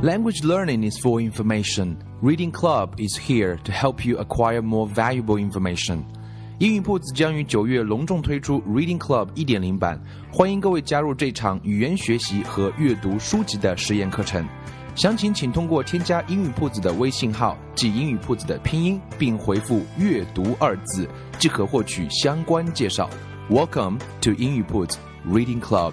Language learning is for information. Reading Club is here to help you acquire more valuable information. 英语铺子将于九月隆重推出 Reading Club 一点零版，欢迎各位加入这场语言学习和阅读书籍的实验课程。详情请通过添加英语铺子的微信号，即英语铺子的拼音，并回复“阅读”二字，即可获取相关介绍。Welcome to 英语铺子 Reading Club。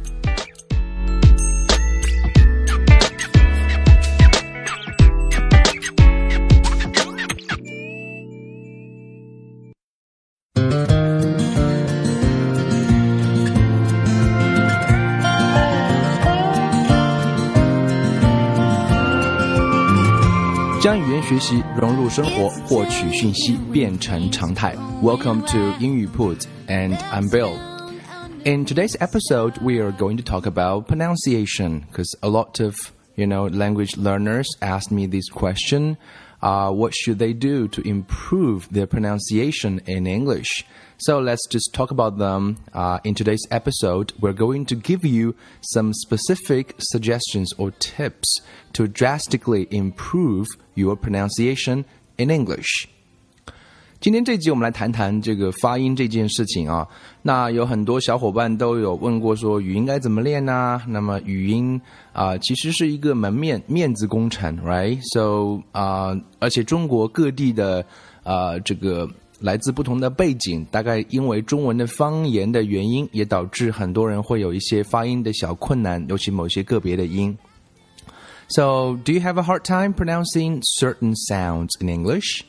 学习融入生活，获取讯息变成常态。Welcome to 英语 Put and I'm Bill. In today's episode, we are going to talk about pronunciation because a lot of you know language learners asked me this question. Uh, what should they do to improve their pronunciation in English? So let's just talk about them. Uh, in today's episode, we're going to give you some specific suggestions or tips to drastically improve your pronunciation in English. 今天这集我们来谈谈这个发音这件事情啊。那有很多小伙伴都有问过说语音该怎么练呢、那么语音啊、其实是一个门面面子工程，right？So 啊、而且中国各地的啊、这个来自不同的背景，大概因为中文的方言的原因，也导致很多人会有一些发音的小困难，尤其某些个别的音。So, do you have a hard time pronouncing certain sounds in English?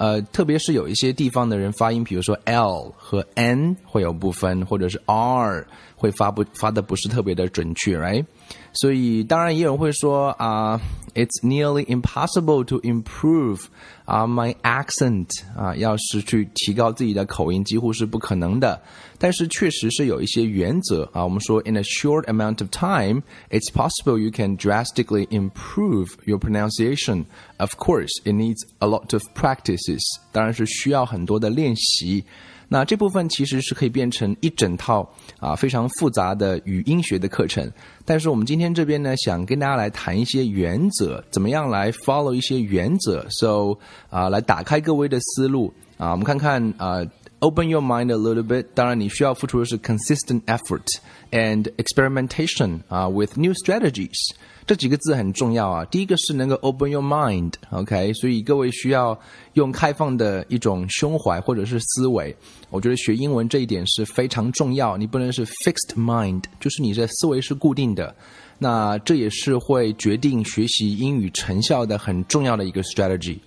呃，特别是有一些地方的人发音，比如说 L 和 N 会有不分，或者是 R 会发不发的不是特别的准确，right？所以当然也有人会说啊、i t s nearly impossible to improve 啊、my accent 啊，要是去提高自己的口音几乎是不可能的。但是确实是有一些原则啊，我们说 in a short amount of time, it's possible you can drastically improve your pronunciation. Of course, it needs a lot of practices. 当然是需要很多的练习。 那这部分其实是可以变成一整套啊非常复杂的语音学的课程，但是我们今天这边呢，想跟大家来谈一些原则，怎么样来 follow 一些原则，so 啊来打开各位的思路啊，我们看看啊。Open your mind a little bit。当然，你需要付出的是 consistent effort and experimentation 啊，with new strategies。这几个字很重要啊。第一个是能够 open your mind，OK，、所以各位需要用开放的一种胸怀或者是思维。我觉得学英文这一点是非常重要，你不能是 fixed mind，就是你的思维是固定的。那这也是会决定学习英语成效的很重要的一个 strategy。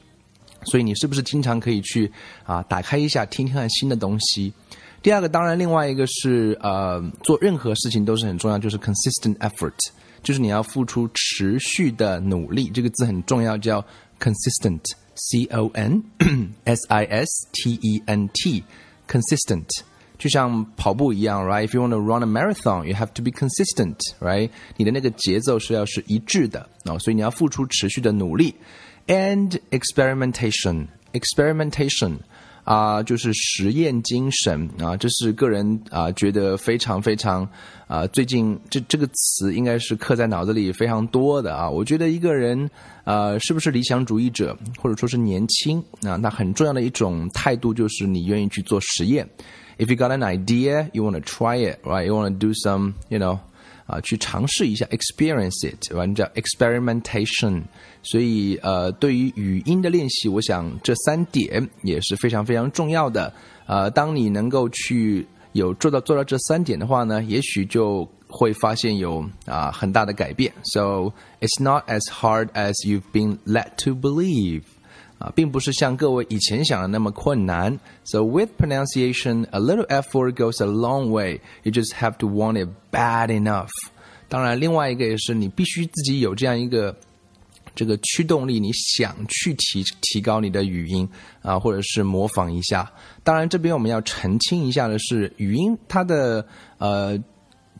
所以你是不是经常可以去啊打开一下，听听看新的东西？第二个，当然另外一个是呃，做任何事情都是很重要，就是 consistent effort，就是你要付出持续的努力。这个字很重要，叫 consistent，c o n s i s t e n t，consistent。就像跑步一样，right？If you want to run a marathon, you have to be consistent, right？你的那个节奏是要是一致的啊、所以你要付出持续的努力。And experimentation, experimentation 啊、就是实验精神啊、这是个人啊、觉得非常非常啊、最近这这个词应该是刻在脑子里非常多的啊。我觉得一个人呃是不是理想主义者，或者说是年轻啊，那很重要的一种态度就是你愿意去做实验。If you got an idea, you want to try it, right? You want to do some, you know. 啊，去尝试一下，experience it，完叫 experimentation。所以呃，对于语音的练习，我想这三点也是非常非常重要的。呃，当你能够去有做到做到这三点的话呢，也许就会发现有啊很大的改变。So it's not as hard as you've been led to believe. 啊，并不是像各位以前想的那么困难。So with pronunciation, a little effort goes a long way. You just have to want it bad enough. 当然，另外一个也是你必须自己有这样一个这个驱动力，你想去提提高你的语音啊，或者是模仿一下。当然，这边我们要澄清一下的是，语音它的呃。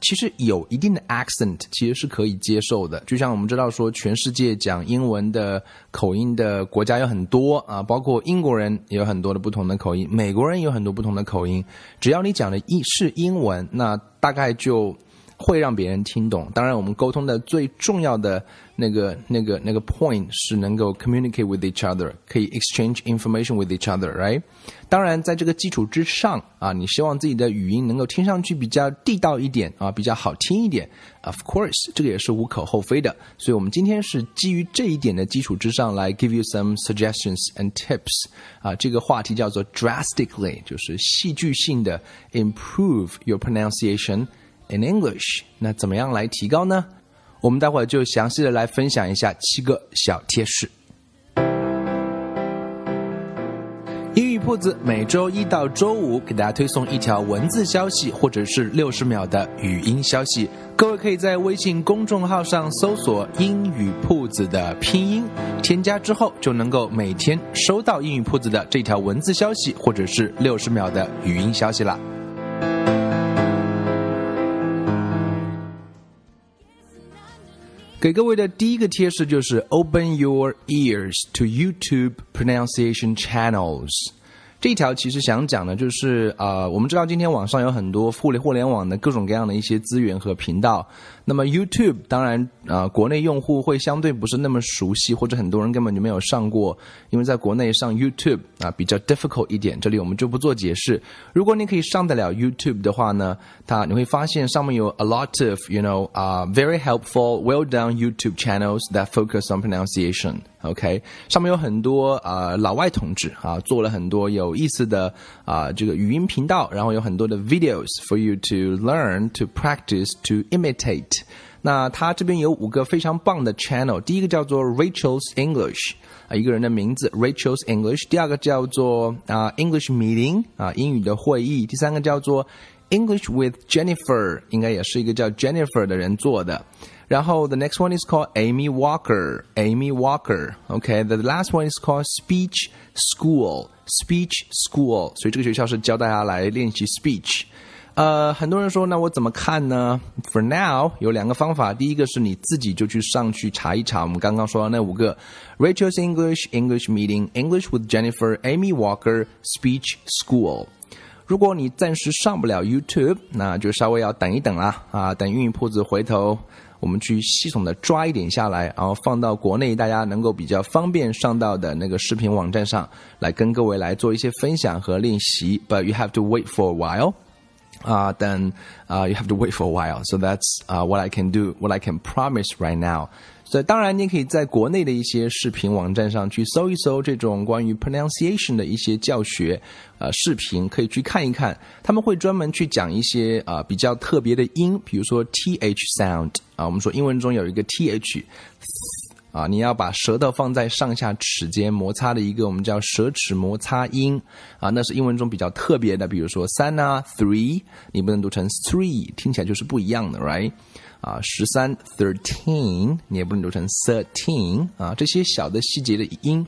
其实有一定的 accent，其实是可以接受的。就像我们知道说，全世界讲英文的口音的国家有很多啊，包括英国人也有很多的不同的口音，美国人也有很多不同的口音。只要你讲的英是英文，那大概就。会让别人听懂。当然，我们沟通的最重要的那个、那个、那个 point 是能够 communicate with each other，可以 exchange information with each other，right？当然，在这个基础之上啊，你希望自己的语音能够听上去比较地道一点啊，比较好听一点。Of course，这个也是无可厚非的。所以我们今天是基于这一点的基础之上来 give you some suggestions and tips。啊，这个话题叫做 drastically，就是戏剧性的 improve your pronunciation。In English，那怎么样来提高呢？我们待会儿就详细的来分享一下七个小贴士。英语铺子每周一到周五给大家推送一条文字消息，或者是六十秒的语音消息。各位可以在微信公众号上搜索“英语铺子”的拼音，添加之后就能够每天收到英语铺子的这条文字消息，或者是六十秒的语音消息了。给各位的第一个贴士就是 Open your ears to YouTube pronunciation channels。 这条其实想讲的就是，呃，我们知道今天网上有很多互联互联网的各种各样的一些资源和频道。那么 YouTube 当然，呃，国内用户会相对不是那么熟悉，或者很多人根本就没有上过，因为在国内上 YouTube 啊比较 difficult 一点。这里我们就不做解释。如果你可以上得了 YouTube 的话呢，它你会发现上面有 a lot of you know 啊 very helpful well done YouTube channels that focus on pronunciation。OK，上面有很多啊老外同志啊做了很多有意思的啊这个语音频道，然后有很多的 videos for you to learn, to practice, to imitate。那他这边有五个非常棒的 channel，第一个叫做 Rachel's English 啊一个人的名字 Rachel's English，第二个叫做啊 English Meeting 啊英语的会议，第三个叫做 English with Jennifer，应该也是一个叫 Jennifer 的人做的。然后 the next one is called Amy Walker. Amy Walker. Okay, the last one is called Speech School. Speech School. 所以这个学校是教大家来练习 speech。呃，很多人说，那我怎么看呢？For now，有两个方法。第一个是你自己就去上去查一查，我们刚刚说的那五个：Rachel's English, English Meeting, English with Jennifer, Amy Walker, Speech School。 如果你暂时上不了 YouTube，那就稍微要等一等啦。啊，等运营铺子回头。我们去系统的抓一点下来，然后放到国内大家能够比较方便上到的那个视频网站上来跟各位来做一些分享和练习。But you have to wait for a while. 啊，等啊，you have to wait for a while. So that's 啊，what I can do, what I can promise right now. 所以当然，你可以在国内的一些视频网站上去搜一搜这种关于 pronunciation 的一些教学，呃，视频可以去看一看。他们会专门去讲一些啊比较特别的音，比如说 th sound 啊，我们说英文中有一个 th 啊，你要把舌头放在上下齿间摩擦的一个我们叫舌齿摩擦音啊，那是英文中比较特别的，比如说三啊 three，你不能读成 three，听起来就是不一样的，right？啊，十三 thirteen，你也不能读成 thirteen 啊，这些小的细节的音，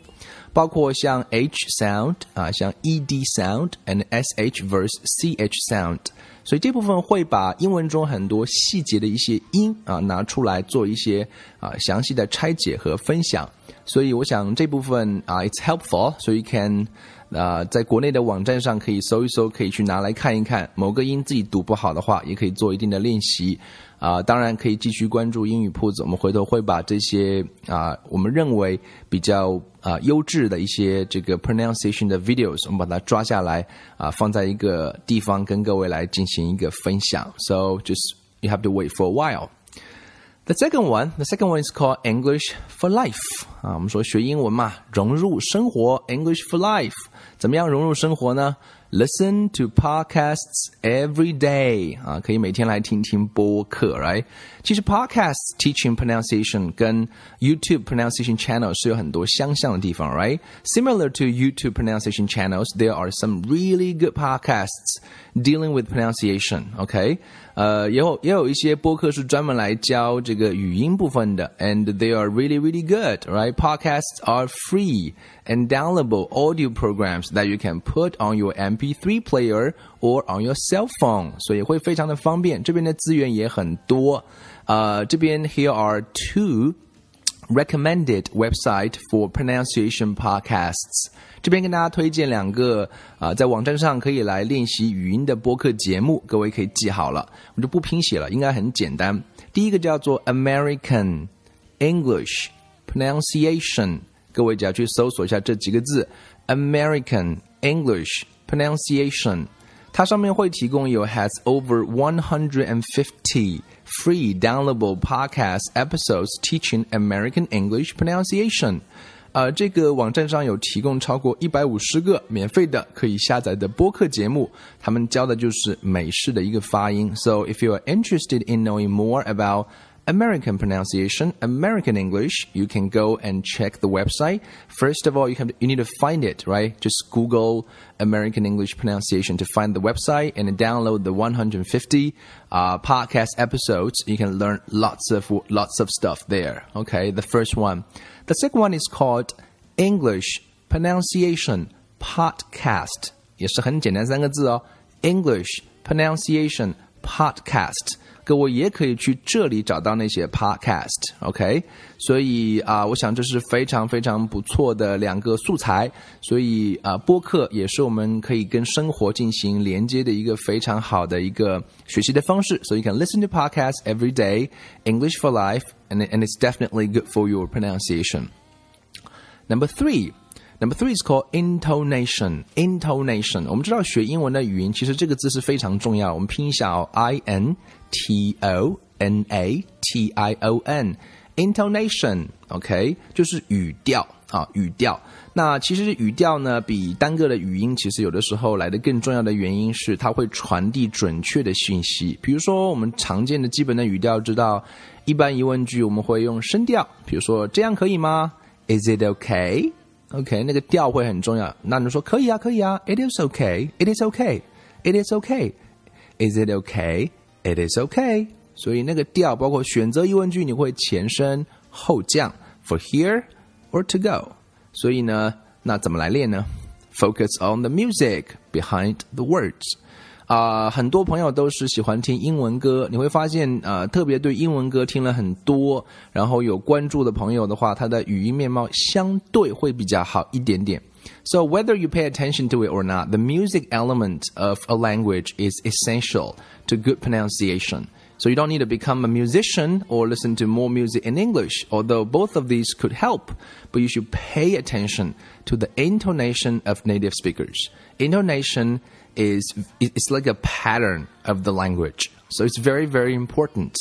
包括像 h sound 啊，像 ed sound and sh versus ch sound，所以这部分会把英文中很多细节的一些音啊拿出来做一些啊详细的拆解和分享，所以我想这部分啊 it's helpful，so you can 啊在国内的网站上可以搜一搜，可以去拿来看一看，某个音自己读不好的话，也可以做一定的练习。啊，当然可以继续关注英语铺子，我们回头会把这些啊，我们认为比较啊优质的一些这个 pronunciation 的 videos，我们把它抓下来啊，放在一个地方跟各位来进行一个分享。So just you have to wait for a while. The second one, the second one is called English for Life. 啊，我们说学英文嘛，融入生活，English for Life，怎么样融入生活呢 ？Listen to podcasts every day 啊，可以每天来听听播客，right？其实 podcasts teaching pronunciation 跟 YouTube pronunciation channel 是有很多相像的地方，right？Similar to YouTube pronunciation channels, there are some really good podcasts dealing with pronunciation. Okay. 呃，也有也有一些播客是专门来教这个语音部分的，and they are really really good, right? Podcasts are free and downloadable audio programs that you can put on your MP3 player or on your cell phone，所以会非常的方便。这边的资源也很多，呃，这边 here are two recommended website for pronunciation podcasts。这边跟大家推荐两个啊、呃，在网站上可以来练习语音的播客节目，各位可以记好了，我就不拼写了，应该很简单。第一个叫做 American English Pronunciation，各位只要去搜索一下这几个字，American English Pronunciation。它上面会提供有 has over 150 free downloadable podcast episodes teaching American English pronunciation。呃，这个网站上有提供超过一百五十个免费的可以下载的播客节目，他们教的就是美式的一个发音。So if you are interested in knowing more about American pronunciation, American English, you can go and check the website. First of all, you have you need to find it, right? Just Google American English pronunciation to find the website and download the 150 uh, podcast episodes. You can learn lots of lots of stuff there. Okay, the first one. The second one is called English pronunciation podcast. 也是很简单三个字哦，English pronunciation podcast。 各位也可以去这里找到那些 podcast，OK？、Okay? 所以啊、呃，我想这是非常非常不错的两个素材。所以啊、呃，播客也是我们可以跟生活进行连接的一个非常好的一个学习的方式。So you can listen to podcasts every day, English for life, and and it's definitely good for your pronunciation. Number three. Number three is called intonation. Intonation，我们知道学英文的语音，其实这个字是非常重要。我们拼一下哦，I N T O N A T I O N。Intonation，OK，、就是语调啊，语调。那其实语调呢，比单个的语音，其实有的时候来的更重要的原因是，它会传递准确的信息。比如说，我们常见的基本的语调，知道一般疑问句我们会用声调，比如说这样可以吗？Is it OK？OK，那个调会很重要。那你说可以啊，可以啊，It is OK，It is OK，It is OK，Is it OK？It is OK。所以那个调包括选择疑问句，你会前升后降，for here or to go。所以呢，那怎么来练呢？Focus on the music behind the words。啊、呃，很多朋友都是喜欢听英文歌，你会发现，呃，特别对英文歌听了很多，然后有关注的朋友的话，他的语音面貌相对会比较好一点点。So whether you pay attention to it or not, the music element of a language is essential to good pronunciation. So you don't need to become a musician or listen to more music in English, although both of these could help, but you should pay attention to the intonation of native speakers. Intonation is it's like a pattern of the language. So it's very, very important.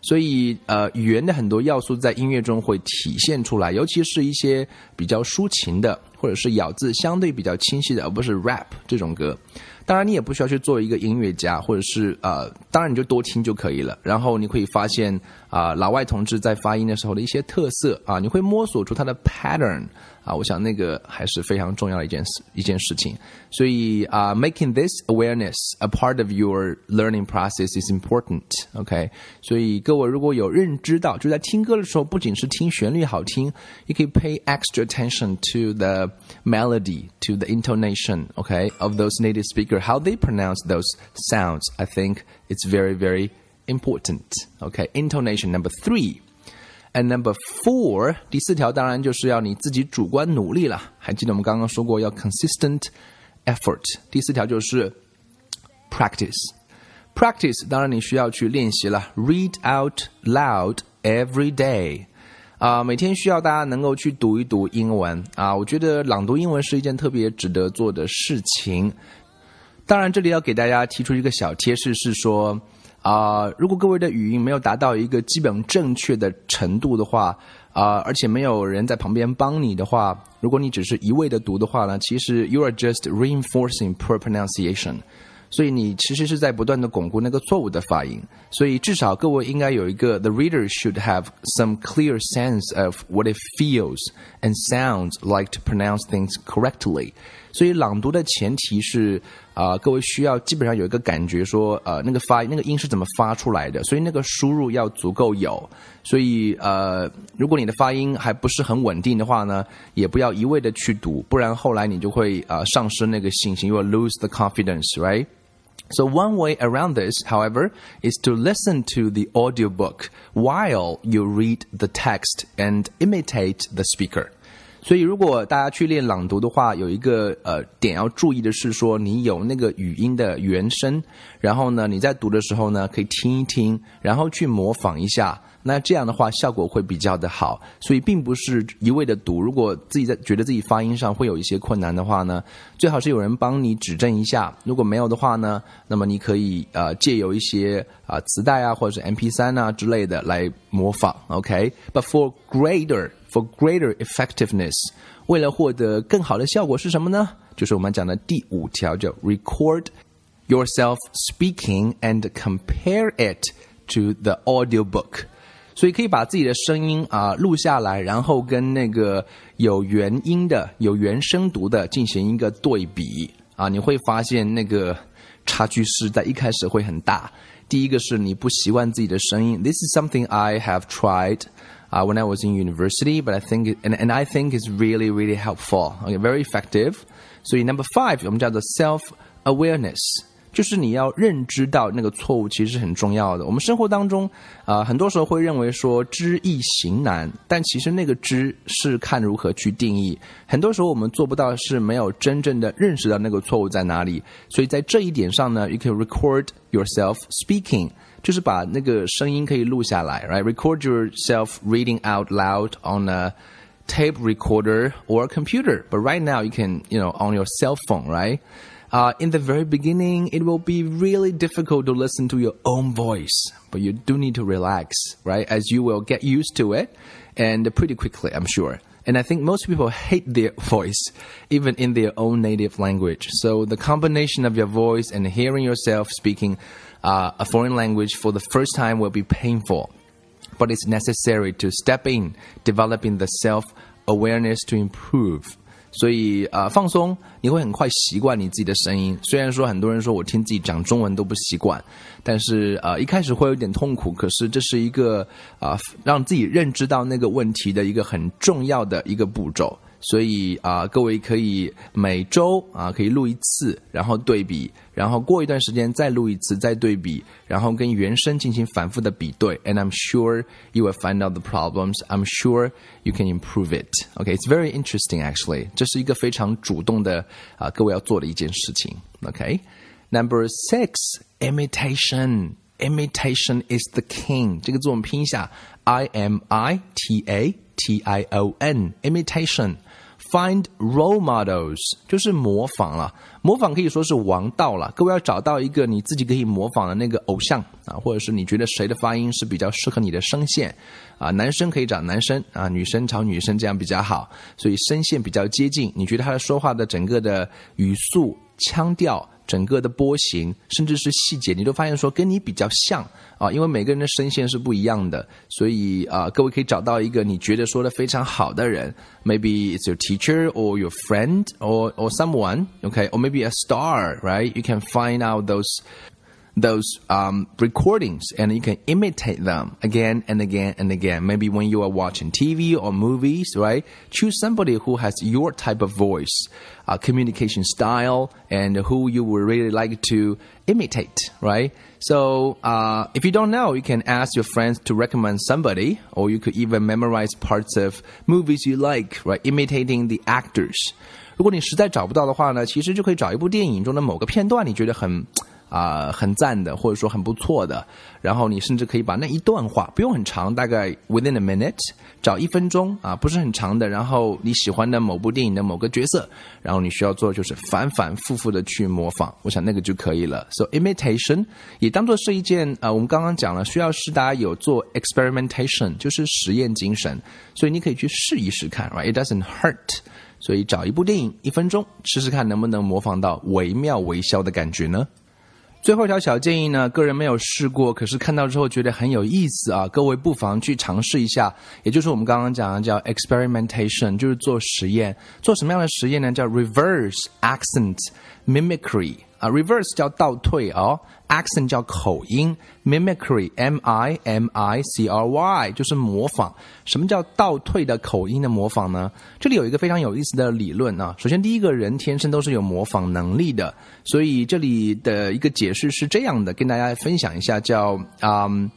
所以，呃，语言的很多要素在音乐中会体现出来，尤其是一些比较抒情的，或者是咬字相对比较清晰的，而不是 rap 这种歌。当然，你也不需要去做一个音乐家，或者是呃，当然你就多听就可以了。然后你可以发现啊、老外同志在发音的时候的一些特色啊，你会摸索出它的 pattern 啊，我想那个还是非常重要的一件事一件事情。所以啊、呃、，making this awareness a part of your learning process is important. OK，所以各位如果有认知到，就在听歌的时候，不仅是听旋律好听，也可以 pay extra attention to the melody, to the intonation. OK, of those native speakers. How they pronounce those sounds, I think it's very, very important. Okay, intonation number three. And number four，第四条当然就是要你自己主观努力了。还记得我们刚刚说过要 consistent effort。第四条就是 practice。practice 当然你需要去练习了，read out loud every day。啊、每天需要大家能够去读一读英文啊、我觉得朗读英文是一件特别值得做的事情。当然，这里要给大家提出一个小贴士，是说啊、呃，如果各位的语音没有达到一个基本正确的程度的话，啊、呃，而且没有人在旁边帮你的话，如果你只是一味的读的话呢，其实 you are just reinforcing poor pronunciation。所以你其实是在不断的巩固那个错误的发音，所以至少各位应该有一个 the reader should have some clear sense of what it feels and sounds like to pronounce things correctly。 所以朗读的前提是啊、各位需要基本上有一个感觉说，呃，那个发音那个音是怎么发出来的，所以那个输入要足够有。所以呃，如果你的发音还不是很稳定的话呢，也不要一味的去读，不然后来你就会啊、丧失那个信心，you will lose the confidence, right? So one way around this, however, is to listen to the audiobook while you read the text and imitate the speaker. 所以，如果大家去练朗读的话，有一个呃点要注意的是说，你有那个语音的原声，然后呢，你在读的时候呢，可以听一听，然后去模仿一下。那这样的话，效果会比较的好。所以，并不是一味的读。如果自己在觉得自己发音上会有一些困难的话呢，最好是有人帮你指正一下。如果没有的话呢，那么你可以呃借由一些啊、磁带啊，或者是 MP 3啊之类的来模仿。OK，but、for greater for greater effectiveness，为了获得更好的效果是什么呢？就是我们讲的第五条，叫 record yourself speaking and compare it to the audio book。所以可以把自己的声音啊、录下来，然后跟那个有原音的、有原声读的进行一个对比啊，你会发现那个差距是在一开始会很大。第一个是你不习惯自己的声音，This is something I have tried. Uh, when I was in university, but I think it, and and I think it's really really helpful. Okay, very effective. 所以 number five 我们叫做 self awareness，就是你要认知到那个错误其实是很重要的。我们生活当中啊、呃很多时候会认为说知易行难，但其实那个知是看如何去定义。很多时候我们做不到，是没有真正的认识到那个错误在哪里。所以在这一点上呢，you can record yourself speaking。 就是把那个声音可以录下来，right？Record yourself reading out loud on a tape recorder or a computer. But right now, you can, you know, on your cell phone, right? Uh, in the very beginning, it will be really difficult to listen to your own voice, but you do need to relax, right? As you will get used to it, and pretty quickly, I'm sure. And I think most people hate their voice, even in their own native language. So the combination of your voice and hearing yourself speaking uh, a foreign language for the first time will be painful. But it's necessary to step in, developing the self awareness to improve. 所以呃，放松，你会很快习惯你自己的声音。虽然说很多人说我听自己讲中文都不习惯，但是呃一开始会有点痛苦。可是这是一个啊、让自己认知到那个问题的一个很重要的一个步骤。所以啊、各位可以每周啊、可以录一次，然后对比，然后过一段时间再录一次，再对比，然后跟原声进行反复的比对。And I'm sure you will find out the problems. I'm sure you can improve it. Okay, it's very interesting actually. 这是一个非常主动的啊、各位要做的一件事情。Okay, number six, imitation. Imitation is the king. 这个字我们拼一下，I M I T A T I O N. Imitation. Find role models 就是模仿了，模仿可以说是王道了。各位要找到一个你自己可以模仿的那个偶像啊，或者是你觉得谁的发音是比较适合你的声线啊，男生可以找男生啊，女生找女生这样比较好，所以声线比较接近。你觉得他的说话的整个的语速、腔调。整个的波形，甚至是细节，你都发现说跟你比较像啊，因为每个人的声线是不一样的，所以啊，各位可以找到一个你觉得说的非常好的人，maybe it's your teacher or your friend or or someone, okay, or maybe a star, right? You can find out those those um, recordings and you can imitate them again and again and again. Maybe when you are watching TV or movies, right? Choose somebody who has your type of voice, uh, communication style, and who you would really like to imitate, right? So uh, if you don't know, you can ask your friends to recommend somebody, or you could even memorize parts of movies you like, right? Imitating the actors. 如果你实在找不到的话呢，其实就可以找一部电影中的某个片段，你觉得很 啊、很赞的，或者说很不错的，然后你甚至可以把那一段话不用很长，大概 within a minute，找一分钟啊，不是很长的，然后你喜欢的某部电影的某个角色，然后你需要做的就是反反复复的去模仿，我想那个就可以了。So imitation 也当做是一件呃，我们刚刚讲了，需要是大家有做 experimentation，就是实验精神，所以你可以去试一试看，right？It doesn't hurt。所以找一部电影一分钟，试试看能不能模仿到惟妙惟肖的感觉呢？最后一条小建议呢，个人没有试过，可是看到之后觉得很有意思啊，各位不妨去尝试一下。也就是我们刚刚讲的叫 experimentation，就是做实验。做什么样的实验呢？叫 reverse accent mimicry。啊，reverse 叫倒退哦，accent 叫口音，mimicry，m i m i c r y 就是模仿。什么叫倒退的口音的模仿呢？这里有一个非常有意思的理论啊。首先，第一个人天生都是有模仿能力的，所以这里的一个解释是这样的，跟大家分享一下，叫嗯。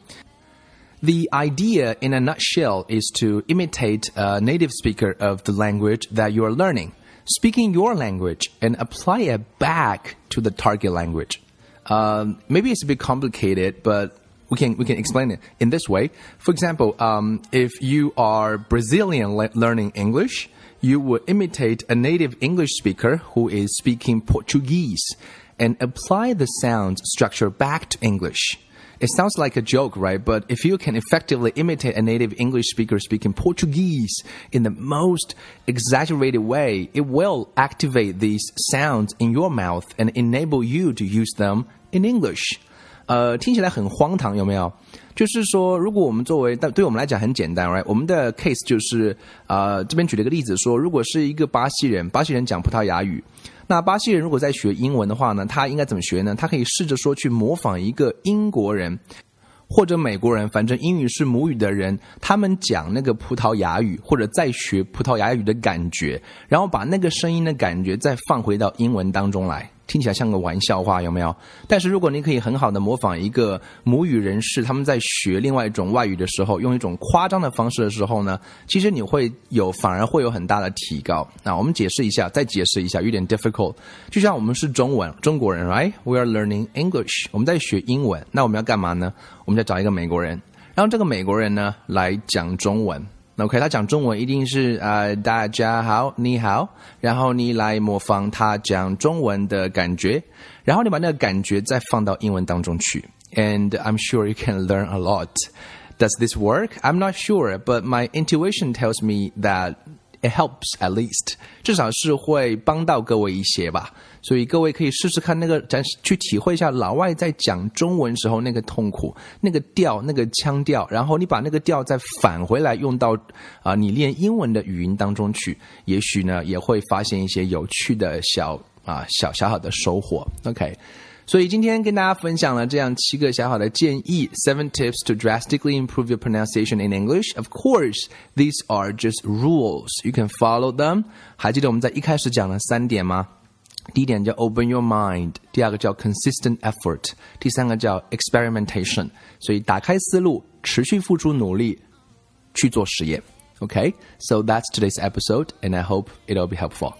The idea in a nutshell is to imitate a native speaker of the language that you are learning speaking your language and apply it back to the target language. Um, maybe it's a bit complicated, but we can we can explain it in this way. For example, um, if you are Brazilian le learning English, you would imitate a native English speaker who is speaking Portuguese and apply the sound structure back to English. It sounds like a joke, right? But if you can effectively imitate a native English speaker speaking Portuguese in the most exaggerated way, it will activate these sounds in your mouth and enable you to use them in English. 呃，听起来很荒唐，有没有？就是说，如果我们作为，但对我们来讲很简单，right？我们的 case 就是，呃，这边举了一个例子，说如果是一个巴西人，巴西人讲葡萄牙语， 那巴西人如果在学英文的话呢，他应该怎么学呢？他可以试着说去模仿一个英国人或者美国人，反正英语是母语的人，他们讲那个葡萄牙语或者在学葡萄牙语的感觉，然后把那个声音的感觉再放回到英文当中来。听起来像个玩笑话，有没有？但是如果你可以很好的模仿一个母语人士，他们在学另外一种外语的时候，用一种夸张的方式的时候呢，其实你会有反而会有很大的提高。那我们解释一下，再解释一下，有点 difficult。就像我们是中文中国人，right？We are learning English，我们在学英文，那我们要干嘛呢？我们要找一个美国人，然后这个美国人呢来讲中文。OK，他讲中文一定是呃大家好，你好，然后你来模仿他讲中文的感觉，然后你把那个感觉再放到英文当中去，and I'm sure you can learn a lot. Does this work? I'm not sure, but my intuition tells me that it helps at least，至少是会帮到各位一些吧。所以各位可以试试看那个，咱去体会一下老外在讲中文时候那个痛苦、那个调、那个腔调，然后你把那个调再返回来用到啊你练英文的语音当中去，也许呢也会发现一些有趣的小啊小小小的收获。OK。所以今天跟大家分享了这样七个小小的建议，seven tips to drastically improve your pronunciation in English. Of course, these are just rules. You can follow them. 还记得我们在一开始讲了三点吗？第一点叫 open your mind，第二个叫 consistent effort，第三个叫 experimentation。所以打开思路，持续付出努力去做实验。Okay, so that's today's episode, and I hope it'll be helpful.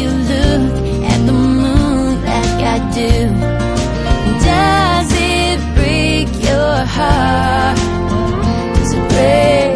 you look at the moon like I do? Does it break your heart? Does it break